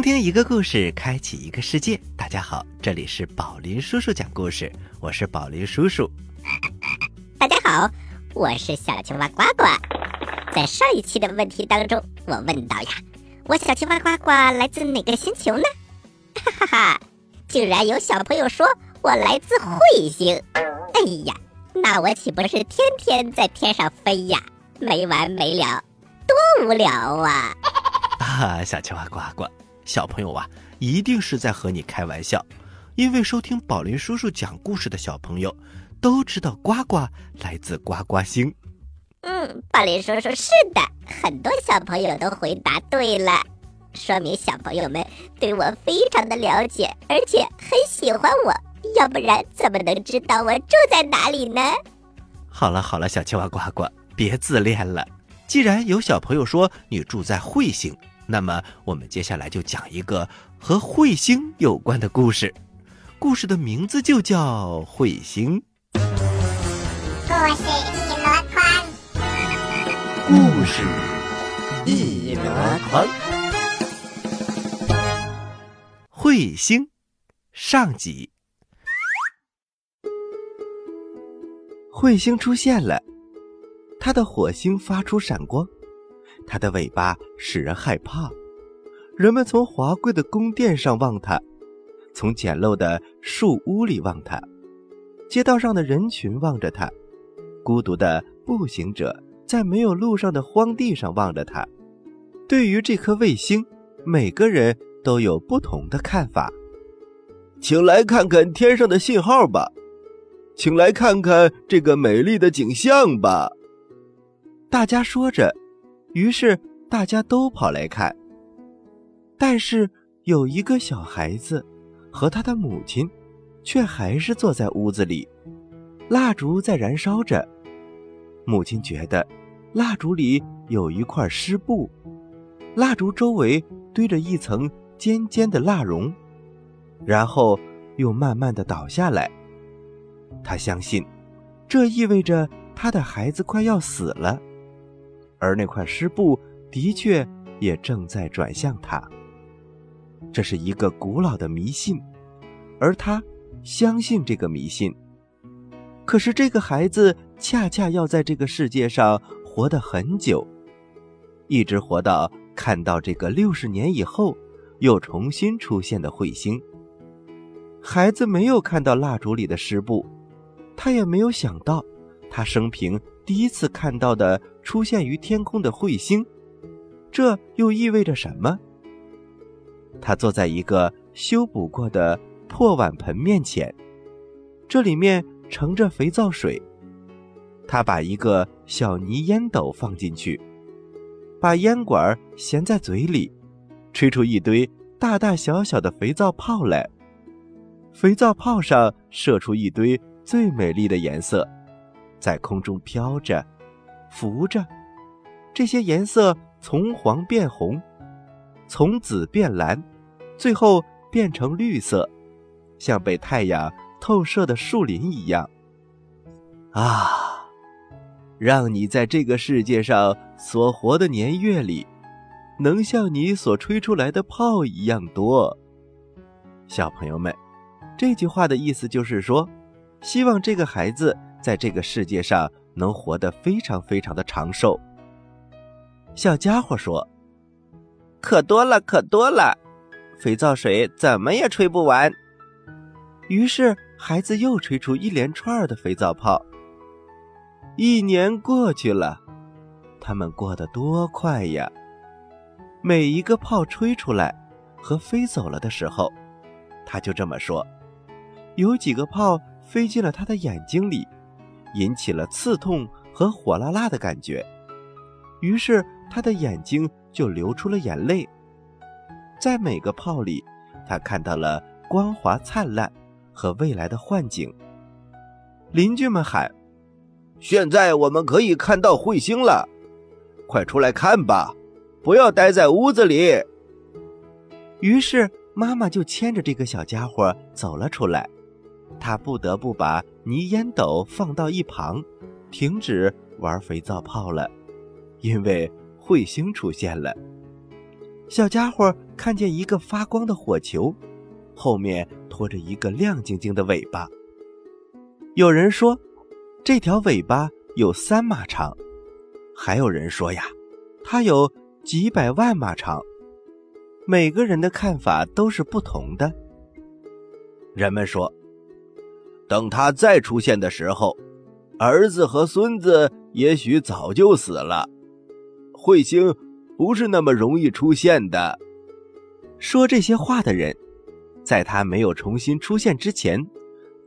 倾听一个故事，开启一个世界。大家好，这里是宝林叔叔讲故事，我是宝林叔叔。大家好，我是小青蛙呱呱。在上一期的问题当中，我问到呀，我小青蛙呱呱来自哪个星球呢？哈哈哈，竟然有小朋友说我来自彗星。哎呀，那我岂不是天天在天上飞呀？没完没了，多无聊啊！啊，小青蛙呱呱。小朋友啊，一定是在和你开玩笑，因为收听宝林叔叔讲故事的小朋友都知道呱呱来自呱呱星。嗯，宝林叔叔是的，很多小朋友都回答对了，说明小朋友们对我非常的了解，而且很喜欢我，要不然怎么能知道我住在哪里呢？好了好了，小青蛙呱呱，别自恋了。既然有小朋友说你住在彗星。那么，我们接下来就讲一个和彗星有关的故事，故事的名字就叫《彗星》。故事一箩筐，故事一箩筐。彗星上集，彗星出现了，它的火星发出闪光。它的尾巴使人害怕，人们从华贵的宫殿上望它，从简陋的树屋里望它，街道上的人群望着它，孤独的步行者在没有路上的荒地上望着它。对于这颗卫星，每个人都有不同的看法。请来看看天上的信号吧，请来看看这个美丽的景象吧。大家说着。于是大家都跑来看，但是有一个小孩子和他的母亲，却还是坐在屋子里，蜡烛在燃烧着。母亲觉得蜡烛里有一块湿布，蜡烛周围堆着一层尖尖的蜡绒，然后又慢慢的倒下来。他相信，这意味着他的孩子快要死了。而那块湿布的确也正在转向他。这是一个古老的迷信，而他相信这个迷信。可是这个孩子恰恰要在这个世界上活得很久，一直活到看到这个六十年以后又重新出现的彗星。孩子没有看到蜡烛里的湿布，他也没有想到，他生平。第一次看到的出现于天空的彗星，这又意味着什么？他坐在一个修补过的破碗盆面前，这里面盛着肥皂水。他把一个小泥烟斗放进去，把烟管衔在嘴里，吹出一堆大大小小的肥皂泡来。肥皂泡上射出一堆最美丽的颜色。在空中飘着，浮着，这些颜色从黄变红，从紫变蓝，最后变成绿色，像被太阳透射的树林一样。啊，让你在这个世界上所活的年月里，能像你所吹出来的泡一样多。小朋友们，这句话的意思就是说，希望这个孩子。在这个世界上能活得非常非常的长寿。小家伙说：“可多了，可多了，肥皂水怎么也吹不完。”于是孩子又吹出一连串的肥皂泡。一年过去了，他们过得多快呀！每一个泡吹出来和飞走了的时候，他就这么说：“有几个泡飞进了他的眼睛里。”引起了刺痛和火辣辣的感觉，于是他的眼睛就流出了眼泪。在每个泡里，他看到了光滑灿烂和未来的幻景。邻居们喊现在我们可以看到彗星了，快出来看吧，不要待在屋子里。：“于是妈妈就牵着这个小家伙走了出来。他不得不把泥烟斗放到一旁，停止玩肥皂泡了，因为彗星出现了。小家伙看见一个发光的火球，后面拖着一个亮晶晶的尾巴。有人说，这条尾巴有三码长，还有人说呀，它有几百万码长。每个人的看法都是不同的。人们说，等他再出现的时候，儿子和孙子也许早就死了。彗星不是那么容易出现的。说这些话的人，在他没有重新出现之前，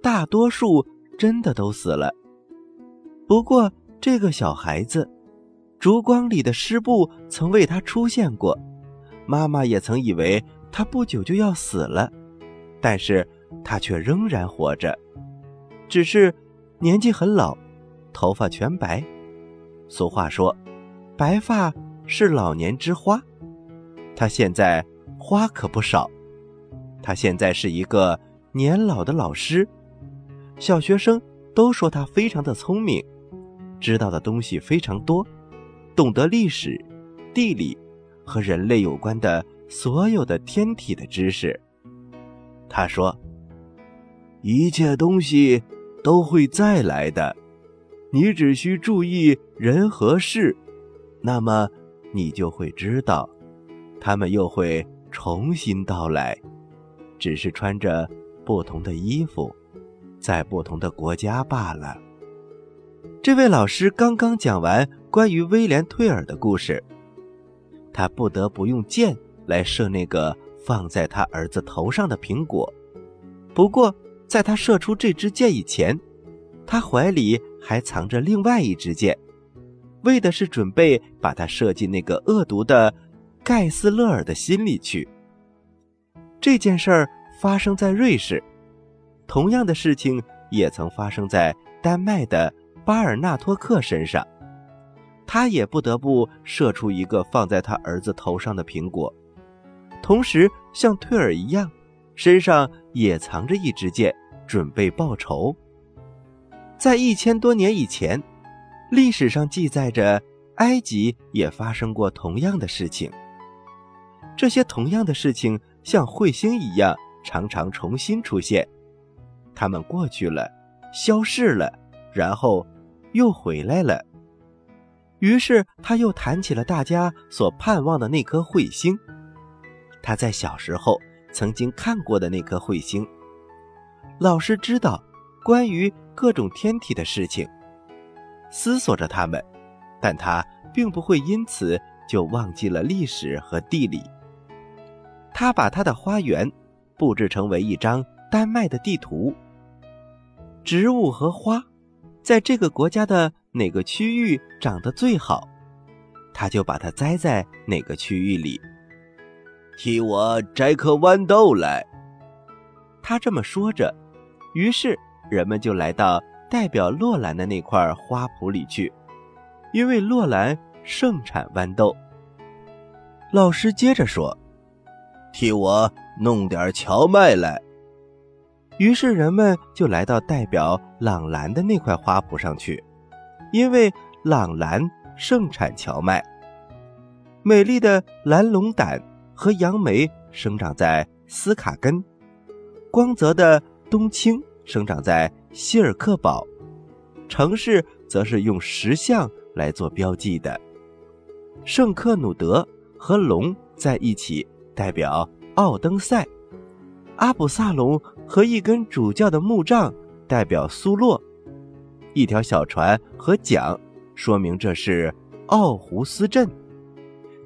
大多数真的都死了。不过，这个小孩子，烛光里的湿布曾为他出现过，妈妈也曾以为他不久就要死了，但是他却仍然活着，只是年纪很老，头发全白。俗话说，白发是老年之花，他现在花可不少。他现在是一个年老的老师，小学生都说他非常的聪明，知道的东西非常多，懂得历史、地理和人类有关的所有的天体的知识。他说：“一切东西都会再来的，你只需注意人和事，那么你就会知道，他们又会重新到来，只是穿着不同的衣服，在不同的国家罢了。”这位老师刚刚讲完关于威廉·退尔的故事，他不得不用箭来射那个放在他儿子头上的苹果。不过，在他射出这支箭以前，他怀里还藏着另外一支箭，为的是准备把它射进那个恶毒的盖斯勒尔的心里去。这件事儿发生在瑞士，同样的事情也曾发生在丹麦的巴尔纳托克身上，他也不得不射出一个放在他儿子头上的苹果，同时像退尔一样，身上也藏着一支箭，准备报仇。在一千多年以前，历史上记载着埃及也发生过同样的事情。这些同样的事情像彗星一样，常常重新出现，它们过去了，消逝了，然后又回来了。于是他又谈起了大家所盼望的那颗彗星，他在小时候曾经看过的那颗彗星。老师知道关于各种天体的事情，思索着它们，但他并不会因此就忘记了历史和地理。他把他的花园布置成为一张丹麦的地图，植物和花在这个国家的哪个区域长得最好，他就把它栽在哪个区域里。替我摘颗豌豆来。他这么说着，于是人们就来到代表洛兰的那块花圃里去，因为洛兰盛产豌豆。老师接着说。替我弄点荞麦来。于是人们就来到代表朗兰的那块花圃上去，因为朗兰盛产荞麦。美丽的蓝龙胆和杨梅生长在斯卡根，光泽的冬青生长在希尔克堡，城市则是用石像来做标记的。圣克努德和龙在一起。代表奥登塞，阿卜萨隆和一根主教的木杖代表苏洛，一条小船和桨说明这是奥胡斯镇。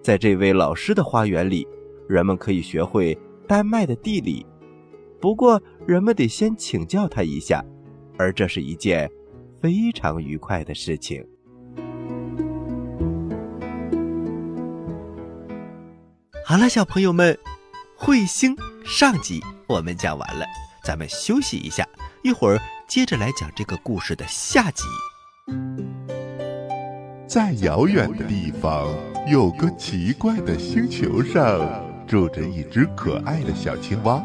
在这位老师的花园里，人们可以学会丹麦的地理，不过人们得先请教他一下，而这是一件非常愉快的事情。好了，小朋友们，彗星上集我们讲完了，咱们休息一下，一会儿接着来讲这个故事的下集。在遥远的地方，有个奇怪的星球上，住着一只可爱的小青蛙。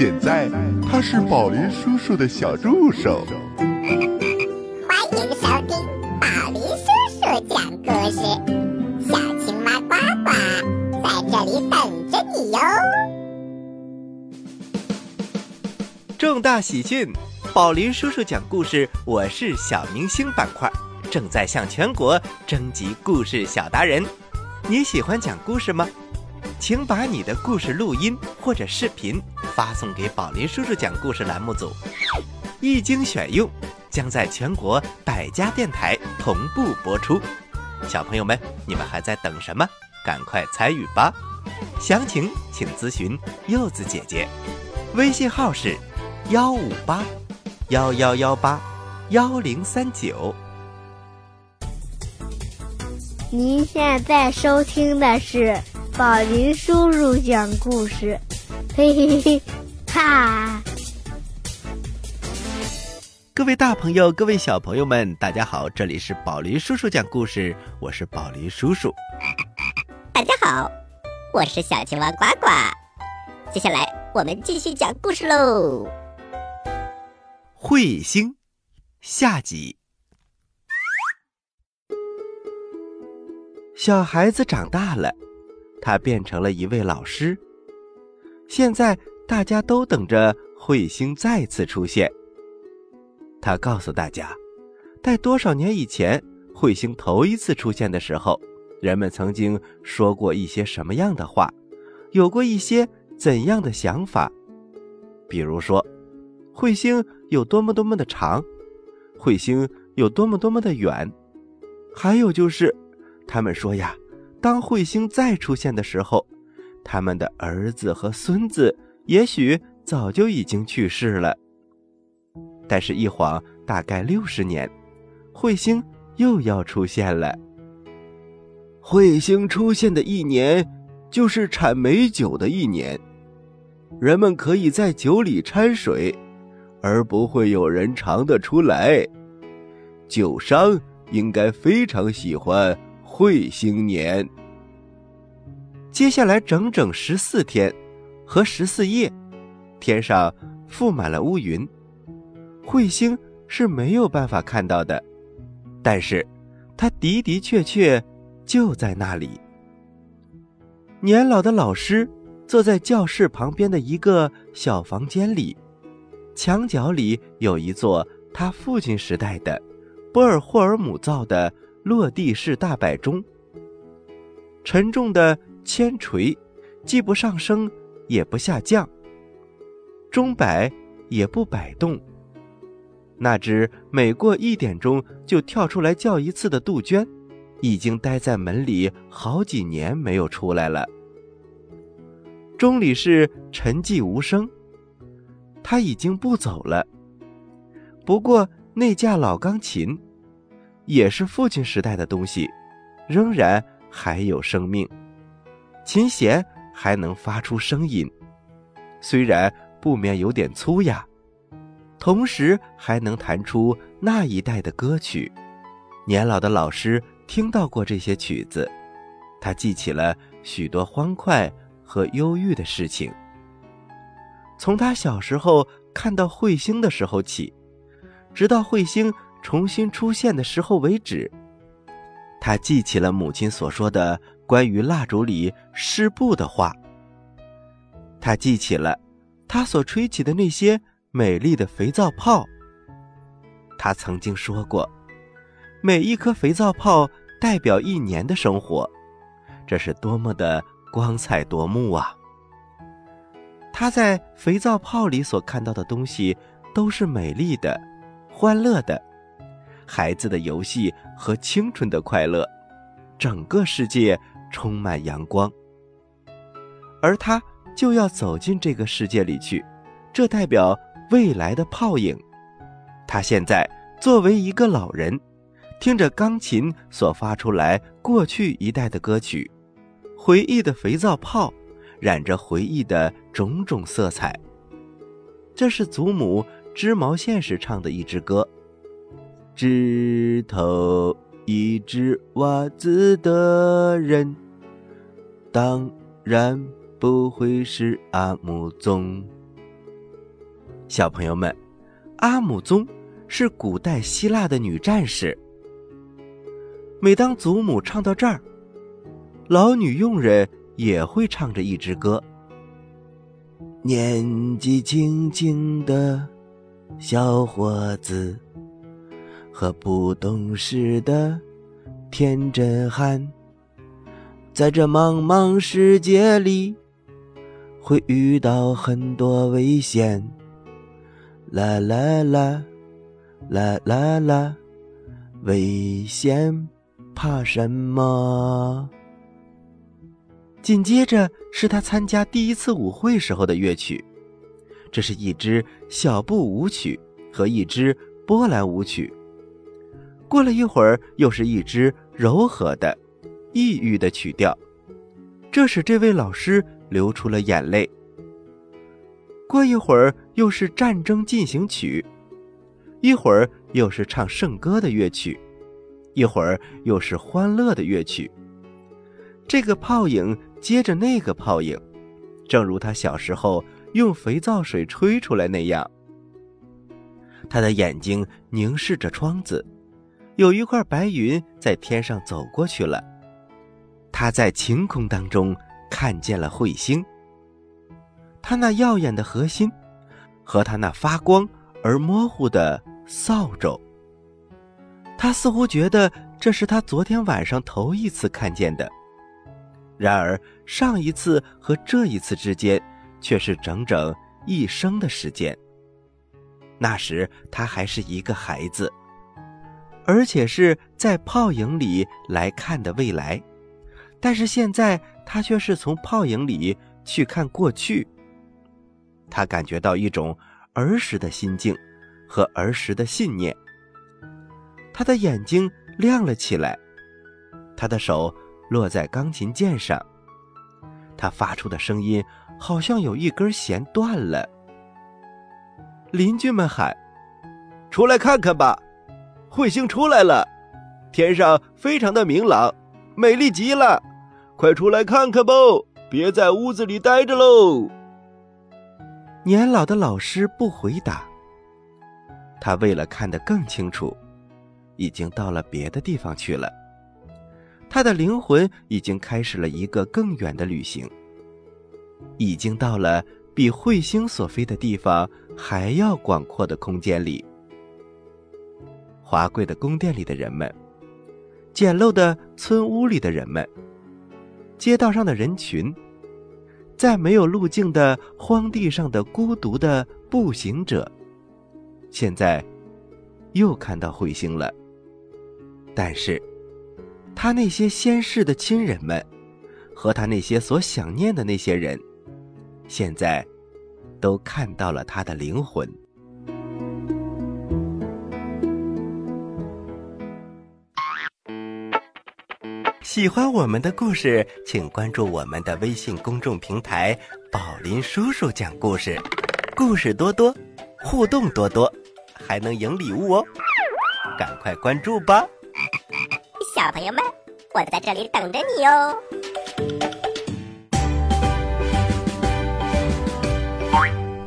现在他是宝林叔叔的小助手。欢迎收听宝林叔叔讲故事，小青蛙呱呱在这里等着你哟。重大喜讯！宝林叔叔讲故事，我是小明星板块，正在向全国征集故事小达人。你喜欢讲故事吗？请把你的故事录音或者视频发送给宝林叔叔讲故事栏目组，一经选用，将在全国百家电台同步播出。小朋友们，你们还在等什么？赶快参与吧！详情请咨询柚子姐姐，微信号是幺五八幺幺幺八幺零三九。您现在收听的是宝林叔叔讲故事，嘿嘿嘿，哈！各位大朋友，各位小朋友们，大家好，这里是宝林叔叔讲故事，我是宝林叔叔。大家好，我是小青蛙呱呱。接下来我们继续讲故事喽。彗星下集。小孩子长大了，他变成了一位老师。现在大家都等着彗星再次出现。他告诉大家，在多少年以前，彗星头一次出现的时候，人们曾经说过一些什么样的话，有过一些怎样的想法。比如说，彗星有多么多么的长，彗星有多么多么的远，还有就是。他们说呀，当彗星再出现的时候，他们的儿子和孙子也许早就已经去世了。但是，一晃大概六十年，彗星又要出现了。彗星出现的一年，就是产美酒的一年，人们可以在酒里掺水，而不会有人尝得出来。酒商应该非常喜欢。彗星年，接下来整整十四天和十四夜，天上覆满了乌云，彗星是没有办法看到的，但是它的的确确就在那里。年老的老师坐在教室旁边的一个小房间里，墙角里有一座他父亲时代的波尔霍尔姆造的。落地式大摆钟，沉重的铅锤，既不上升，也不下降。钟摆也不摆动。那只每过一点钟就跳出来叫一次的杜鹃，已经待在门里好几年没有出来了。钟里是沉寂无声，他已经不走了。不过那架老钢琴。也是父亲时代的东西，仍然还有生命，琴弦还能发出声音，虽然不免有点粗哑，同时还能弹出那一代的歌曲。年老的老师听到过这些曲子，他记起了许多欢快和忧郁的事情。从他小时候看到彗星的时候起，直到彗星。重新出现的时候为止，他记起了母亲所说的关于蜡烛里湿布的话。他记起了他所吹起的那些美丽的肥皂泡。他曾经说过，每一颗肥皂泡代表一年的生活，这是多么的光彩夺目啊！他在肥皂泡里所看到的东西，都是美丽的、欢乐的，孩子的游戏和青春的快乐，整个世界充满阳光。而他就要走进这个世界里去，这代表未来的泡影。他现在作为一个老人，听着钢琴所发出来过去一代的歌曲，回忆的肥皂泡，染着回忆的种种色彩。这是祖母织毛线时唱的一支歌：“枝头一只袜子的人，当然。”不会是阿姆宗。小朋友们，阿姆宗是古代希腊的女战士。每当祖母唱到这儿，老女佣人也会唱着一支歌。年纪轻轻的小伙子和不懂事的天真汉，在这茫茫世界里。会遇到很多危险，啦啦啦，啦啦啦，危险怕什么？紧接着是他参加第一次舞会时候的乐曲，这是一支小步舞曲和一支波兰舞曲。过了一会儿，又是一支柔和的、抑郁的曲调，这使这位老师。流出了眼泪。过一会儿又是战争进行曲，一会儿又是唱圣歌的乐曲，一会儿又是欢乐的乐曲。这个泡影接着那个泡影，正如他小时候用肥皂水吹出来那样。他的眼睛凝视着窗子，有一块白云在天上走过去了。他在晴空当中。看见了彗星，他那耀眼的核心，和他那发光而模糊的扫帚。他似乎觉得这是他昨天晚上头一次看见的，然而上一次和这一次之间却是整整一生的时间。那时他还是一个孩子，而且是在泡影里来看的未来。但是现在他却是从泡影里去看过去。他感觉到一种儿时的心境和儿时的信念。他的眼睛亮了起来，他的手落在钢琴键上，他发出的声音好像有一根弦断了。邻居们喊：“出来看看吧，彗星出来了，天上非常的明朗，美丽极了。”快出来看看吧！别在屋子里待着喽。年老的老师不回答。他为了看得更清楚，已经到了别的地方去了。他的灵魂已经开始了一个更远的旅行，已经到了比彗星所飞的地方还要广阔的空间里。华贵的宫殿里的人们，简陋的村屋里的人们。街道上的人群，在没有路径的荒地上的孤独的步行者，现在又看到彗星了。但是，他那些先逝的亲人们，和他那些所想念的那些人，现在都看到了他的灵魂。喜欢我们的故事，请关注我们的微信公众平台“宝林叔叔讲故事”，故事多多，互动多多，还能赢礼物哦！赶快关注吧，小朋友们，我在这里等着你哟。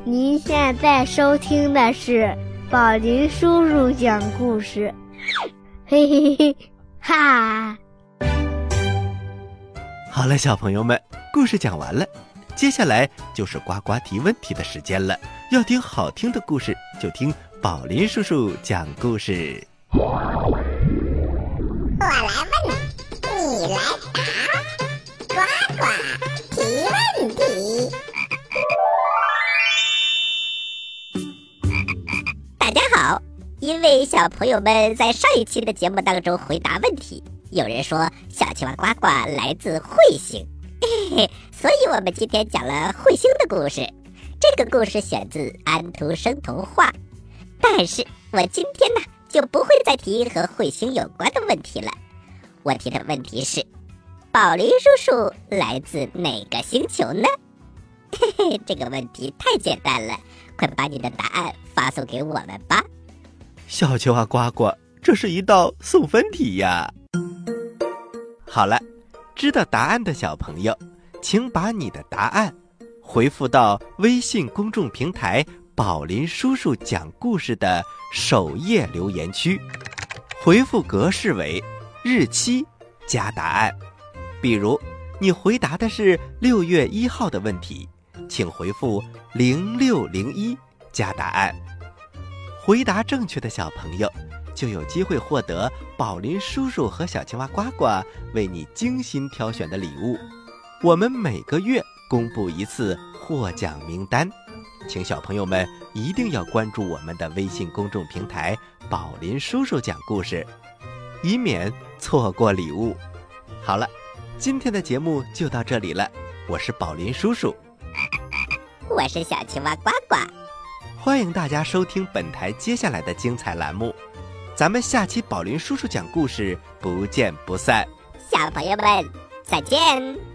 您现在收听的是宝林叔叔讲故事，嘿嘿嘿，哈。好了，小朋友们，故事讲完了，接下来就是呱呱提问题的时间了。要听好听的故事，就听宝林叔叔讲故事。我来问，你来答，呱呱提问题。大家好因为小朋友们在上一期的节目当中回答问题，有人说小青蛙呱呱来自彗星，嘿嘿，所以我们今天讲了彗星的故事。这个故事选自安徒生童话，但是我今天呢就不会再提和彗星有关的问题了。我提的问题是：宝林叔叔来自哪个星球呢？嘿嘿，这个问题太简单了，快把你的答案发送给我们吧。小青蛙呱呱，这是一道送分题呀！好了，知道答案的小朋友，请把你的答案回复到微信公众平台“宝林叔叔讲故事”的首页留言区，回复格式为日期加答案。比如，你回答的是六月一号的问题，请回复零六零一加答案。回答正确的小朋友，就有机会获得宝林叔叔和小青蛙呱呱为你精心挑选的礼物。我们每个月公布一次获奖名单，请小朋友们一定要关注我们的微信公众平台“宝林叔叔讲故事”，以免错过礼物。好了，今天的节目就到这里了，我是宝林叔叔，我是小青蛙呱呱。欢迎大家收听本台接下来的精彩栏目，咱们下期宝林叔叔讲故事不见不散。小朋友们，再见。